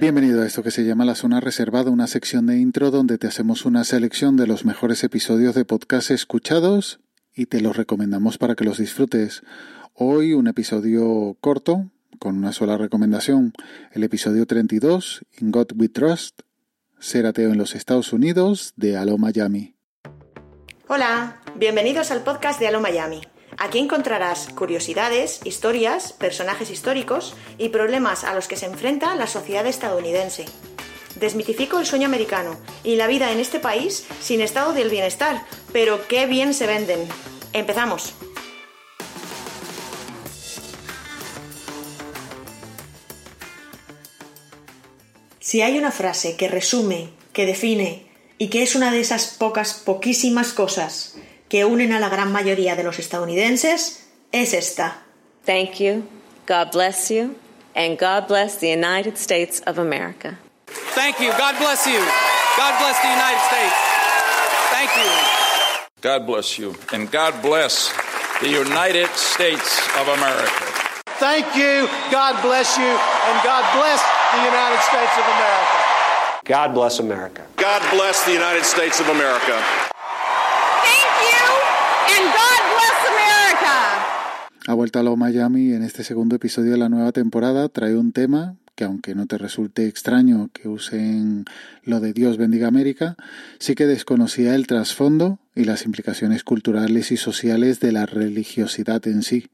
Bienvenido a esto que se llama La Zona Reservada, una sección de intro donde te hacemos una selección de los mejores episodios de podcast escuchados y te los recomendamos para que los disfrutes. Hoy un episodio corto, con una sola recomendación, el episodio 32, In God We Trust, Ser ateo en los Estados Unidos, de Alo Miami. Hola, bienvenidos al podcast de Alo Miami. Aquí encontrarás curiosidades, historias, personajes históricos y problemas a los que se enfrenta la sociedad estadounidense. Desmitifico el sueño americano y la vida en este país sin estado del bienestar, pero qué bien se venden. Empezamos. Si hay una frase que resume, que define y que es una de esas pocas, poquísimas cosas que unen a la gran mayoría de los estadounidenses es esta. Thank you, God bless you, and God bless the United States of America. Thank you, God bless you. God bless the United States. Thank you. God bless you, and God bless the United States of America. Thank you, God bless you, and God bless the United States of America. God bless America. God bless the United States of America. Ha vuelto a lo Miami en este segundo episodio de la nueva temporada trae un tema que aunque no te resulte extraño que usen lo de Dios bendiga América, sí que desconocía el trasfondo y las implicaciones culturales y sociales de la religiosidad en sí.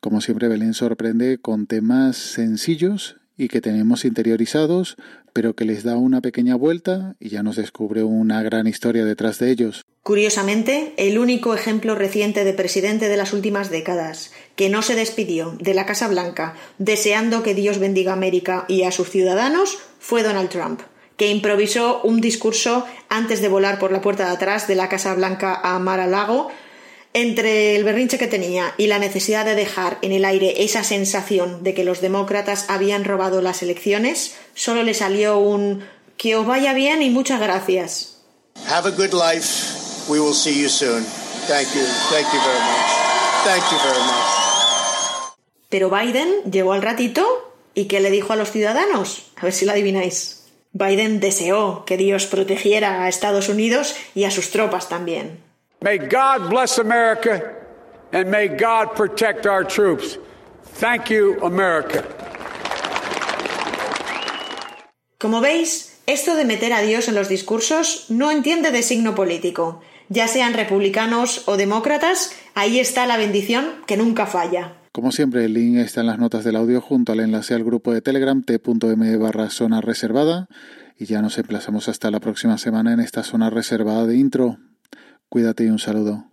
Como siempre, Belén sorprende con temas sencillos y que tenemos interiorizados, pero que les da una pequeña vuelta y ya nos descubre una gran historia detrás de ellos. Curiosamente, el único ejemplo reciente de presidente de las últimas décadas que no se despidió de la Casa Blanca deseando que Dios bendiga a América y a sus ciudadanos fue Donald Trump, que improvisó un discurso antes de volar por la puerta de atrás de la Casa Blanca a Mar a Lago entre el berrinche que tenía y la necesidad de dejar en el aire esa sensación de que los demócratas habían robado las elecciones, solo le salió un que os vaya bien y muchas gracias. Have a good life. We will see you soon. Thank you. Thank you very much. Thank you very much. Pero Biden llegó al ratito y ¿qué le dijo a los ciudadanos? A ver si lo adivináis. Biden deseó que Dios protegiera a Estados Unidos y a sus tropas también. May God bless America and may God protect our troops. Thank you, America. Como veis, esto de meter a Dios en los discursos no entiende de signo político. Ya sean republicanos o demócratas, ahí está la bendición que nunca falla. Como siempre, el link está en las notas del audio junto al enlace al grupo de Telegram t.m barra zona reservada y ya nos emplazamos hasta la próxima semana en esta zona reservada de intro. Cuídate y un saludo.